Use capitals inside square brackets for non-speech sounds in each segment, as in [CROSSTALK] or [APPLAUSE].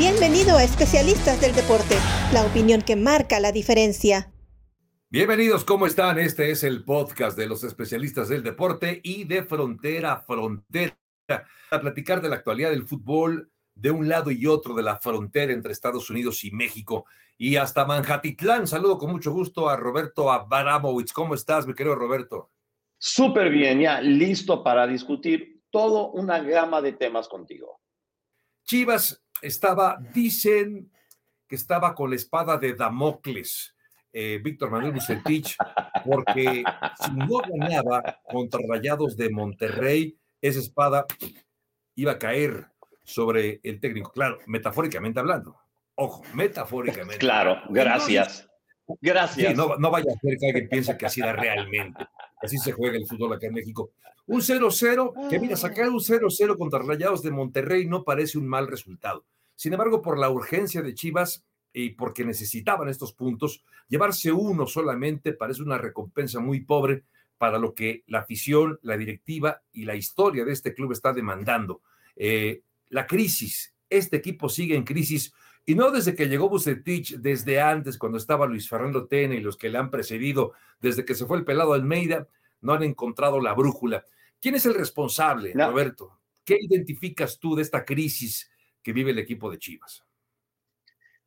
Bienvenido a Especialistas del Deporte, la opinión que marca la diferencia. Bienvenidos, ¿cómo están? Este es el podcast de los especialistas del deporte y de frontera a frontera, a platicar de la actualidad del fútbol de un lado y otro de la frontera entre Estados Unidos y México y hasta Manjatitlán. Saludo con mucho gusto a Roberto Abaramovich. ¿Cómo estás, mi querido Roberto? Súper bien, ya listo para discutir todo una gama de temas contigo. Chivas estaba, dicen que estaba con la espada de Damocles, eh, Víctor Manuel Bucetich, porque si no ganaba contra Rayados de Monterrey, esa espada iba a caer sobre el técnico. Claro, metafóricamente hablando. Ojo, metafóricamente. Claro, gracias. Gracias. no, no, vaya a ser que alguien piense que así era realmente. Así se juega el fútbol acá en México. Un 0-0, que mira, sacar un 0-0 contra Rayados de Monterrey no parece un mal resultado. Sin embargo, por la urgencia de Chivas y porque necesitaban estos puntos, llevarse uno solamente parece una recompensa muy pobre para lo que la afición, la directiva y la historia de este club está demandando. Eh, la crisis, este equipo sigue en crisis y no desde que llegó Bucetich, desde antes, cuando estaba Luis Fernando Tena y los que le han precedido, desde que se fue el pelado Almeida, no han encontrado la brújula. ¿Quién es el responsable, Roberto? ¿Qué identificas tú de esta crisis que vive el equipo de Chivas?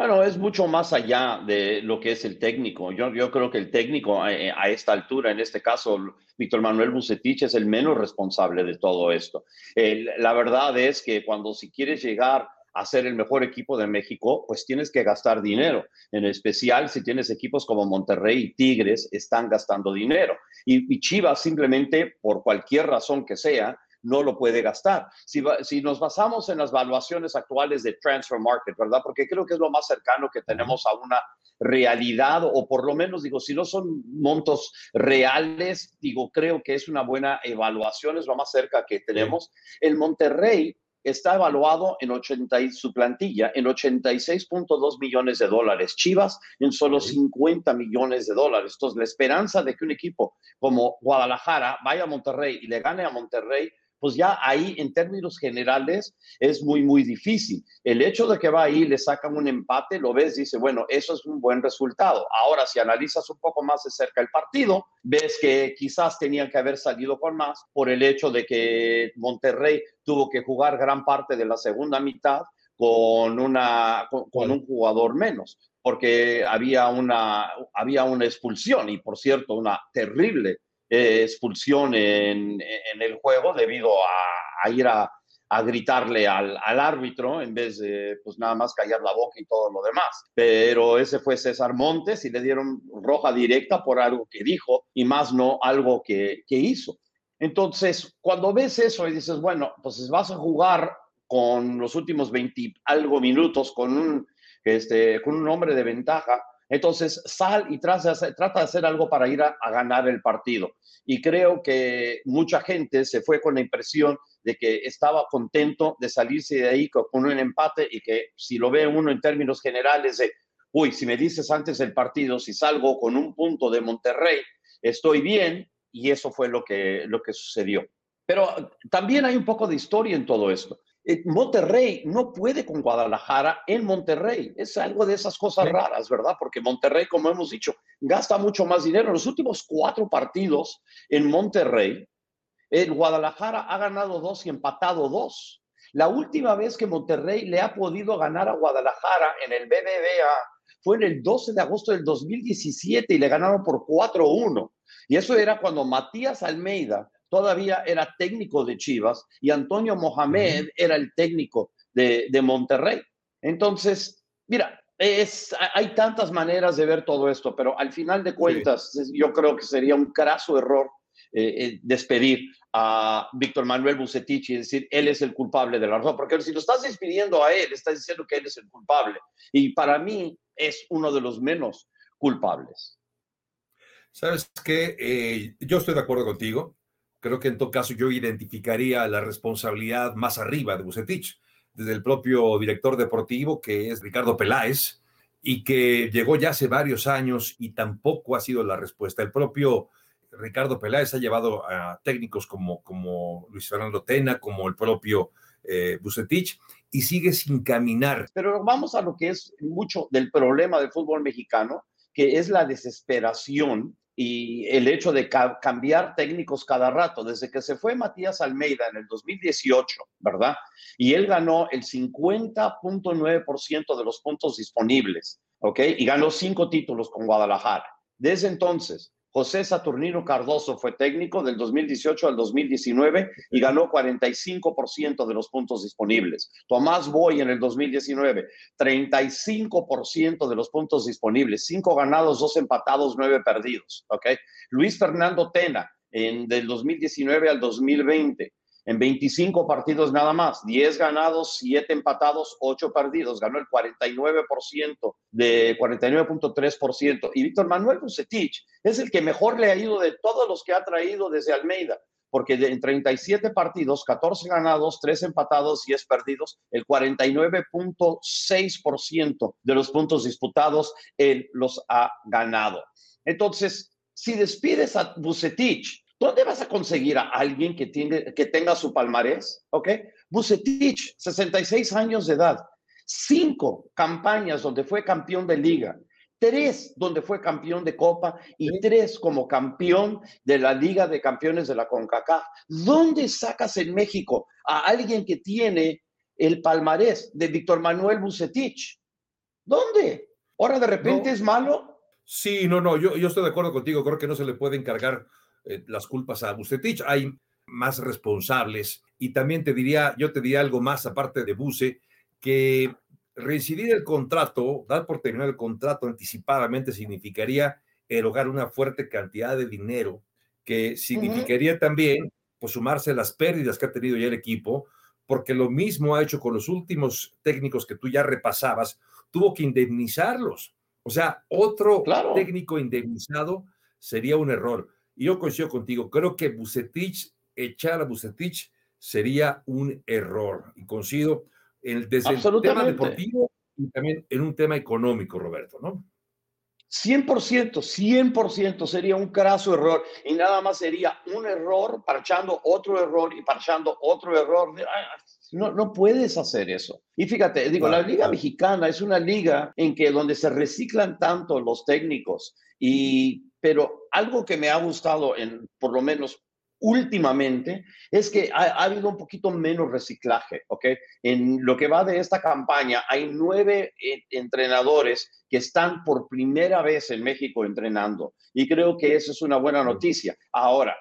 Bueno, es mucho más allá de lo que es el técnico. Yo, creo que el técnico eh, a, esta altura, en este caso, Víctor Manuel Bucetich, es el menos responsable de todo esto. la verdad es que cuando si quieres llegar a ser el mejor equipo de México, pues tienes que gastar dinero. En especial si tienes equipos como Monterrey y Tigres, están gastando dinero. y Chivas simplemente, por cualquier razón que sea, no lo puede gastar. Si, si nos basamos en las valuaciones actuales de Transfer Market, ¿verdad? Porque creo que es lo más cercano que tenemos a una realidad, o por lo menos digo, si no son montos reales, digo, creo que es una buena evaluación, es lo más cerca que tenemos. El Monterrey está evaluado en 80 su plantilla en 86.2 millones de dólares. Chivas en solo 50 millones de dólares. Entonces, la esperanza de que un equipo como Guadalajara vaya a Monterrey y le gane a Monterrey pues ya ahí en términos generales es muy, muy difícil. El hecho de que va ahí, le sacan un empate, lo ves, dice, bueno, eso es un buen resultado. Ahora, si analizas un poco más de cerca el partido, ves que quizás tenían que haber salido con más por el hecho de que Monterrey tuvo que jugar gran parte de la segunda mitad con, una, con, un jugador menos, porque había una, había una expulsión y, por cierto, una terrible expulsión en, el juego debido a, ir a, gritarle al, árbitro en vez de pues nada más callar la boca y todo lo demás. Pero ese fue César Montes y le dieron roja directa por algo que dijo y más no algo que, hizo. Entonces, cuando ves eso y dices, bueno, pues vas a jugar con los últimos 20 algo minutos con este, con un hombre de ventaja, entonces, sal y trata de hacer, algo para ir a, ganar el partido. Y creo que mucha gente se fue con la impresión de que estaba contento de salirse de ahí con un empate y que si lo ve uno en términos generales de, uy, si me dices antes del partido, si salgo con un punto de Monterrey, estoy bien, y eso fue lo que, lo que sucedió. Pero también hay un poco de historia en todo esto. Eh, Monterrey no puede con Guadalajara en Monterrey. Es algo de esas cosas raras, ¿verdad? Porque Monterrey, como hemos dicho, gasta mucho más dinero. En los últimos cuatro partidos en Monterrey, el Guadalajara ha ganado dos y empatado dos. La última vez que Monterrey le ha podido ganar a Guadalajara en el BBVA fue en el 12 de agosto del 2017 y le ganaron por 4-1. Y eso era cuando Matías Almeida todavía era técnico de Chivas y Antonio Mohamed era el técnico de, Monterrey. Entonces, mira, es, hay tantas maneras de ver todo esto, pero al final de cuentas, yo creo que sería un craso error eh, eh, despedir a Víctor Manuel Bucetich y decir, él es el culpable de la razón, porque si lo estás despidiendo a él, estás diciendo que él es el culpable. Y para mí es uno de los menos culpables. Sabes que eh, yo estoy de acuerdo contigo. Creo que en todo caso yo identificaría la responsabilidad más arriba de Bucetich, desde el propio director deportivo, que es Ricardo Peláez, y que llegó ya hace varios años y tampoco ha sido la respuesta. El propio Ricardo Peláez ha llevado a técnicos como, como Luis Fernando Tena, como el propio eh, y sigue sin caminar. Pero vamos a lo que es mucho del problema del fútbol mexicano, que es la desesperación y el hecho de cambiar técnicos cada rato. Desde que se fue Matías Almeida en el 2018, ¿verdad? Y él ganó el 50.9% de los puntos disponibles, ¿ok? Y ganó cinco títulos con Guadalajara. Desde entonces, José Saturnino Cardoso fue técnico del 2018 al 2019 y ganó 45% de los puntos disponibles. Tomás Boy en el 2019, 35% de los puntos disponibles, 5 ganados, 2 empatados, 9 perdidos. ¿okay? Luis Fernando Tena en, del 2019 al 2020, en 25 partidos nada más, 10 ganados, 7 empatados, 8 perdidos, ganó el 49% de 49.3%. Y Víctor Manuel Bucetich es el que mejor le ha ido de todos los que ha traído desde Almeida, porque en 37 partidos, 14 ganados, 3 empatados, 10 perdidos, el 49.6% de los puntos disputados él los ha ganado. Entonces, si despides a Bucetich, ¿Dónde vas a conseguir a alguien que, tiene, que tenga su palmarés? ¿Ok? Bucetich, 66 años de edad, cinco campañas donde fue campeón de liga, tres donde fue campeón de Copa y tres como campeón de la Liga de Campeones de la CONCACAF. ¿Dónde sacas en México a alguien que tiene el palmarés de Víctor Manuel Bucetich? ¿Dónde? ¿Ahora de repente es malo? Sí, no, no, yo, yo estoy de acuerdo contigo, creo que no se le puede encargar eh, las culpas a Bucetich, hay más responsables. Y también te diría, yo te diría algo más aparte de Buce, que reincidir el contrato, dar por terminar el contrato anticipadamente significaría erogar una fuerte cantidad de dinero, que significaría también pues sumarse las pérdidas que ha tenido ya el equipo, porque lo mismo ha hecho con los últimos técnicos que tú ya repasabas, tuvo que indemnizarlos. O sea, otro técnico indemnizado sería un error. Y yo coincido contigo, creo que Bucetich, echar a Bucetich sería un error. Y coincido el, desde el tema deportivo y también en un tema económico, Roberto, ¿no? 100%, 100% sería un craso error y nada más sería un error parchando otro error y parchando otro error. No, no puedes hacer eso. Y fíjate, digo, la Liga Mexicana es una liga en que donde se reciclan tanto los técnicos y pero algo que me ha gustado, en, por lo menos últimamente, es que ha, habido un poquito menos reciclaje, ¿ok? En lo que va de esta campaña, hay nueve eh, entrenadores que están por primera vez en México entrenando y creo que eso es una buena noticia. Ahora,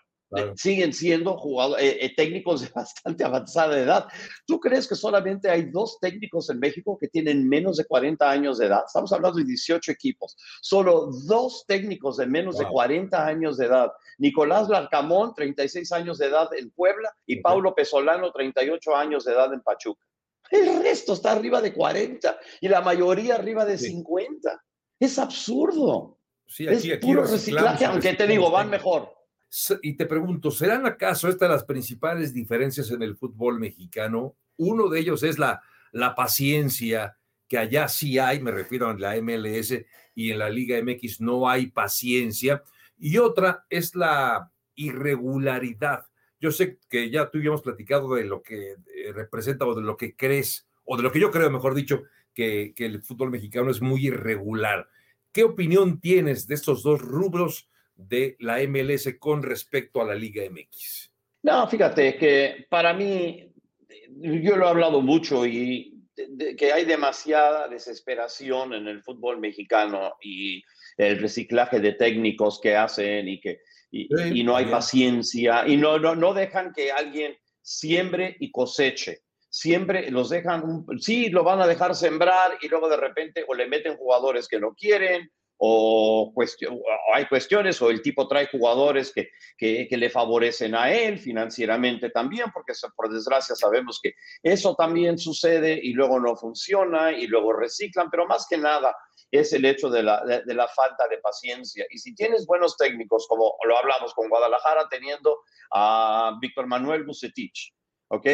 siguen siendo jugadores, eh, eh, técnicos de [LAUGHS] bastante avanzada edad. ¿Tú crees que solamente hay dos técnicos en México que tienen menos de 40 años de edad? Estamos hablando de 18 equipos. Solo dos técnicos de menos de 40 años de edad. Nicolás Larcamón, 36 años de edad en Puebla, y Paulo Pesolano, 38 años de edad en Pachuca. El resto está arriba de 40 y la mayoría arriba de 50. Es absurdo. Sí, aquí, es puro reciclaje, aunque te digo, van mejor y te pregunto, ¿serán acaso estas las principales diferencias en el fútbol mexicano? Uno de ellos es la, la paciencia, que allá sí hay, me refiero a la MLS y en la Liga MX no hay paciencia. Y otra es la irregularidad. Yo sé que ya tú y hemos platicado de lo que eh, representa o de lo que crees, o de lo que yo creo, mejor dicho, que, que el fútbol mexicano es muy irregular. ¿Qué opinión tienes de estos dos rubros? De la MLS con respecto a la Liga MX? No, fíjate que para mí, yo lo he hablado mucho y que hay demasiada desesperación en el fútbol mexicano y el reciclaje de técnicos que hacen y que y, no hay paciencia y no, no, no dejan que alguien siembre y coseche. Siempre los dejan, sí, lo van a dejar sembrar y luego de repente o le meten jugadores que no quieren o, hay cuestiones o el tipo trae jugadores que, que, le favorecen a él financieramente también, porque por desgracia sabemos que eso también sucede y luego no funciona y luego reciclan, pero más que nada es el hecho de la, de, la falta de paciencia. Y si tienes buenos técnicos, como lo hablamos con Guadalajara, teniendo a Víctor Manuel Bucetich, ¿ok?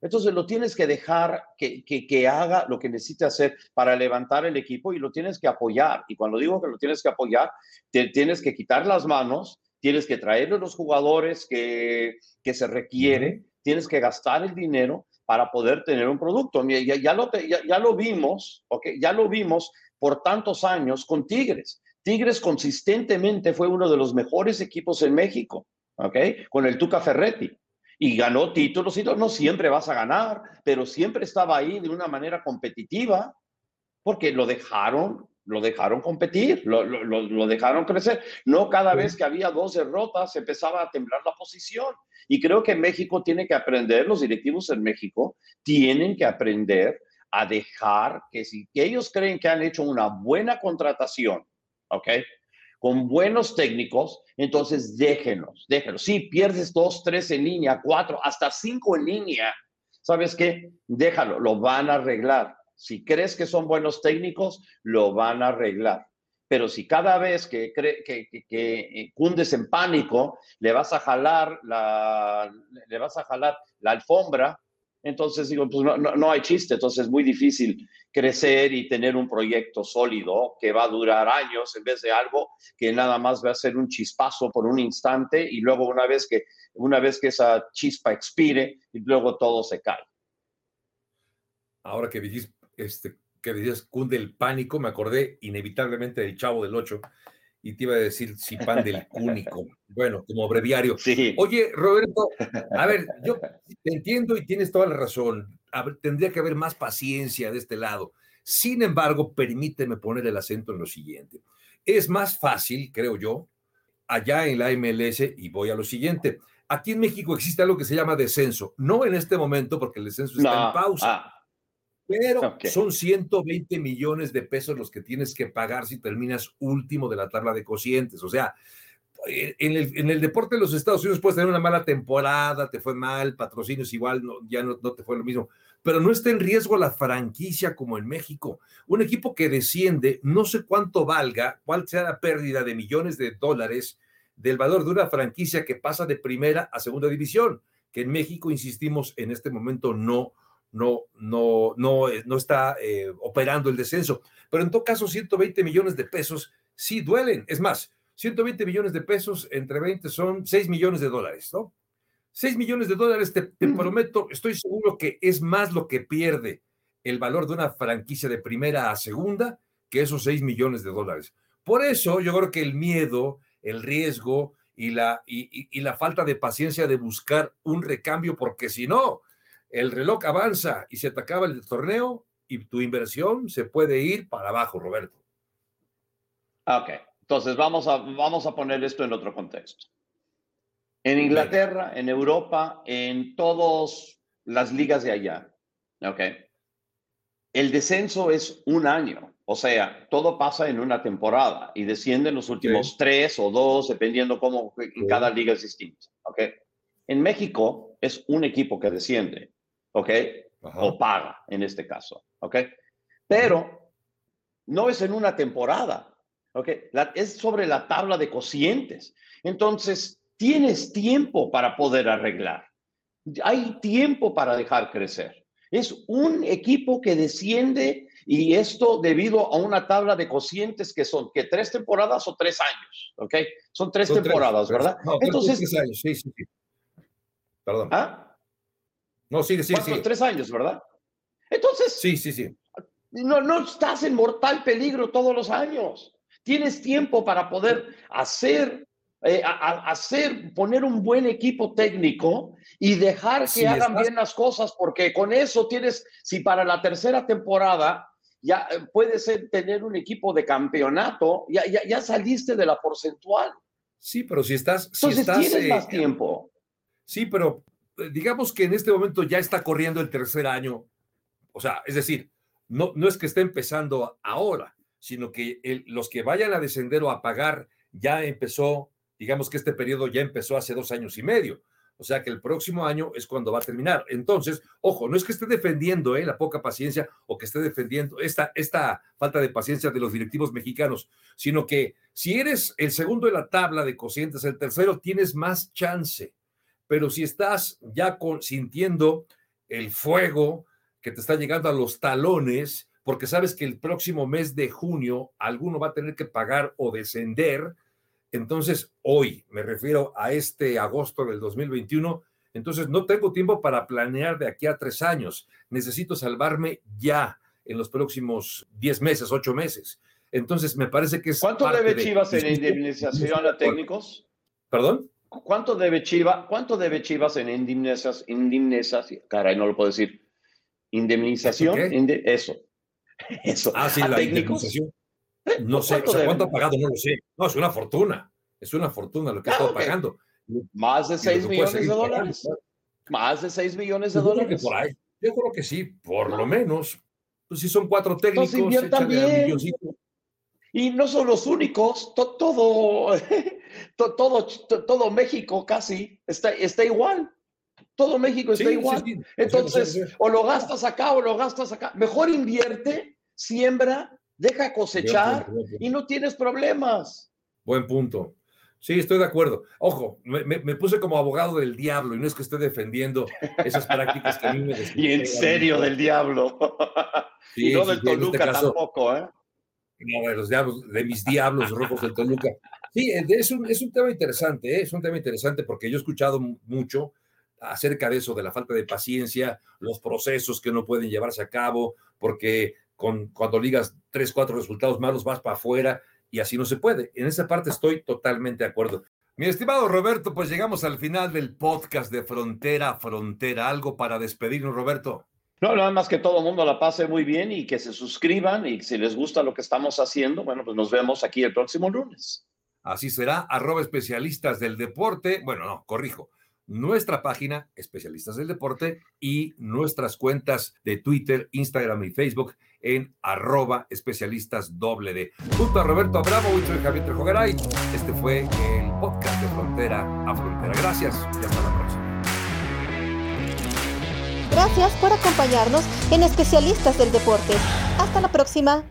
Entonces lo tienes que dejar que, que, haga lo que necesite hacer para levantar el equipo y lo tienes que apoyar. Y cuando digo que lo tienes que apoyar, te tienes que quitar las manos, tienes que traerle los jugadores que, que se requiere, tienes que gastar el dinero, para poder tener un producto. Ya, ya, lo, ya, lo vimos, okay, ya lo vimos por tantos años con Tigres. Tigres consistentemente fue uno de los mejores equipos en México, ¿ok? Con el Tuca Ferretti. Y ganó títulos y no siempre vas a ganar, pero siempre estaba ahí de una manera competitiva porque lo dejaron, lo dejaron competir, lo, lo, lo dejaron crecer. No cada vez que había dos derrotas empezaba a temblar la posición. Y creo que México tiene que aprender, los directivos en México tienen que aprender a dejar que si ellos creen que han hecho una buena contratación, ¿ok? Con buenos técnicos, entonces déjenos, déjenos. Si pierdes dos, tres en línea, cuatro, hasta cinco en línea, ¿sabes qué? Déjalo, lo van a arreglar. Si crees que son buenos técnicos, lo van a arreglar. Pero si cada vez que, que, que, que, eh, cundes en pánico, le vas a jalar la, le vas a jalar la alfombra, entonces digo, pues no, no, hay chiste, entonces es muy difícil crecer y tener un proyecto sólido que va a durar años en vez de algo que nada más va a ser un chispazo por un instante y luego una vez que, una vez que esa chispa expire y luego todo se cae. Ahora que dijiste, este, que cunde el pánico, me acordé inevitablemente del Chavo del Ocho y te iba a decir pan del Cúnico. [LAUGHS] Bueno, como breviario. Sí. Oye, Roberto, a ver, yo te entiendo y tienes toda la razón. tendría que haber más paciencia de este lado. Sin embargo, permíteme poner el acento en lo siguiente. Es más fácil, creo yo, allá en la MLS, y voy a lo siguiente. Aquí en México existe algo que se llama descenso. No en este momento, porque el descenso está en pausa. Ah pero son 120 millones de pesos los que tienes que pagar si terminas último de la tabla de cocientes. O sea, eh, en el, en el, deporte de los Estados Unidos puedes tener una mala temporada, te fue mal, patrocinios igual, no, ya no, no, te fue lo mismo, pero no está en riesgo la franquicia como en México. Un equipo que desciende, no sé cuánto valga, cuál sea la pérdida de millones de dólares del valor de una franquicia que pasa de primera a segunda división, que en México, insistimos, en este momento no no, no, no, eh, no está eh, operando el descenso. Pero en todo caso, 120 millones de pesos sí duelen. Es más, 120 millones de pesos entre 20 son 6 millones de dólares, ¿no? 6 millones de dólares, te, prometo, estoy seguro que es más lo que pierde el valor de una franquicia de primera a segunda que esos 6 millones de dólares. Por eso yo creo que el miedo, el riesgo y la, y la falta de paciencia de buscar un recambio, porque si no, el reloj avanza y se te acaba el torneo y tu inversión se puede ir para abajo, Roberto. Ok, entonces vamos a, vamos a poner esto en otro contexto. En Inglaterra, en Europa, en todas las ligas de allá, ok, el descenso es un año, o sea, todo pasa en una temporada y descienden los últimos tres o dos, dependiendo cómo en cada liga es distinto, ok. En México es un equipo que desciende ¿ok? O paga en este caso, ¿ok? Pero no es en una temporada, ¿ok? es sobre la tabla de cocientes. Entonces, tienes tiempo para poder arreglar. Hay tiempo para dejar crecer. Es un equipo que desciende y esto debido a una tabla de cocientes que son que tres temporadas o tres años, ¿ok? Son tres temporadas, ¿verdad? Entonces, tres años, sí, sí, sí. Perdón. ¿Ah? No, sí, sí, sí. Tres años, ¿verdad? Entonces. Sí, sí, sí. No, no estás en mortal peligro todos los años. Tienes tiempo para poder hacer, eh, hacer, poner un buen equipo técnico y dejar que hagan bien las cosas, porque con eso tienes, si para la tercera temporada ya eh, puedes tener un equipo de campeonato, ya, ya, ya, saliste de la porcentual. Sí, pero si estás. Entonces tienes eh, más tiempo. Sí, pero digamos que en este momento ya está corriendo el tercer año, o sea, es decir, no, no es que esté empezando ahora, sino que los que vayan a descender o a pagar ya empezó, digamos que este periodo ya empezó hace dos años y medio. O sea que el próximo año es cuando va a terminar. Entonces, ojo, no es que esté defendiendo eh, la poca paciencia o que esté defendiendo esta, esta falta de paciencia de los directivos mexicanos, sino que si eres el segundo de la tabla de cocientes, el tercero, tienes más chance pero si estás ya sintiendo el fuego que te está llegando a los talones, porque sabes que el próximo mes de junio alguno va a tener que pagar o descender, entonces hoy, me refiero a este agosto del 2021, Entonces, no tengo tiempo para planear de aquí a tres años. Necesito salvarme ya en los próximos diez meses, ocho meses. Entonces, me parece que es. ¿Cuánto debe Chivas en indemnización a técnicos? ¿Perdón? ¿Cuánto debe Chivas, cuánto debe Chivas en indemnización? Indemnización, caray, no lo puedo decir. ¿Indemnización? eso. [LAUGHS] Eso. Ah, sí, la indemnización. No sé, ¿cuánto ha pagado? No lo sé. No, es una fortuna. Es una fortuna lo que está pagando. Más de 6 millones de dólares. Más de 6 millones de dólares. Yo creo que sí, por lo menos. Pues si son cuatro técnicos, también. Y no son los únicos, todo, [LAUGHS] todo, todo, México casi está, está igual. Todo México está igual. Entonces, o lo gastas acá o lo gastas acá. Mejor invierte, siembra, deja cosechar y no tienes problemas. Buen punto. Sí, estoy de acuerdo. Ojo, me, puse como abogado del diablo y no es que esté defendiendo esas prácticas que a mí me [LAUGHS] Y en serio del diablo. [LAUGHS] y no del Toluca este tampoco, ¿eh? No, de los diablos, de mis diablos rojos del Toluca. Sí, es un, es un tema interesante, ¿eh? es un tema interesante porque yo he escuchado mucho acerca de eso, de la falta de paciencia, los procesos que no pueden llevarse a cabo, porque con, cuando ligas tres, cuatro resultados malos vas para afuera y así no se puede. En esa parte estoy totalmente de acuerdo. Mi estimado Roberto, pues llegamos al final del podcast de Frontera a Frontera. ¿Algo para despedirnos, Roberto? No, nada más que todo el mundo la pase muy bien y que se suscriban y si les gusta lo que estamos haciendo, bueno, pues nos vemos aquí el próximo lunes. Así será, arroba especialistas del deporte. Bueno, no, corrijo. Nuestra página, especialistas del deporte, y nuestras cuentas de Twitter, Instagram y Facebook en arroba especialistas doble D. Junto a Roberto Abramo, y Javier Trejogaray, este fue el podcast de Frontera a Frontera. Gracias y hasta la próxima. Gracias por acompañarnos en Especialistas del Deporte. Hasta la próxima.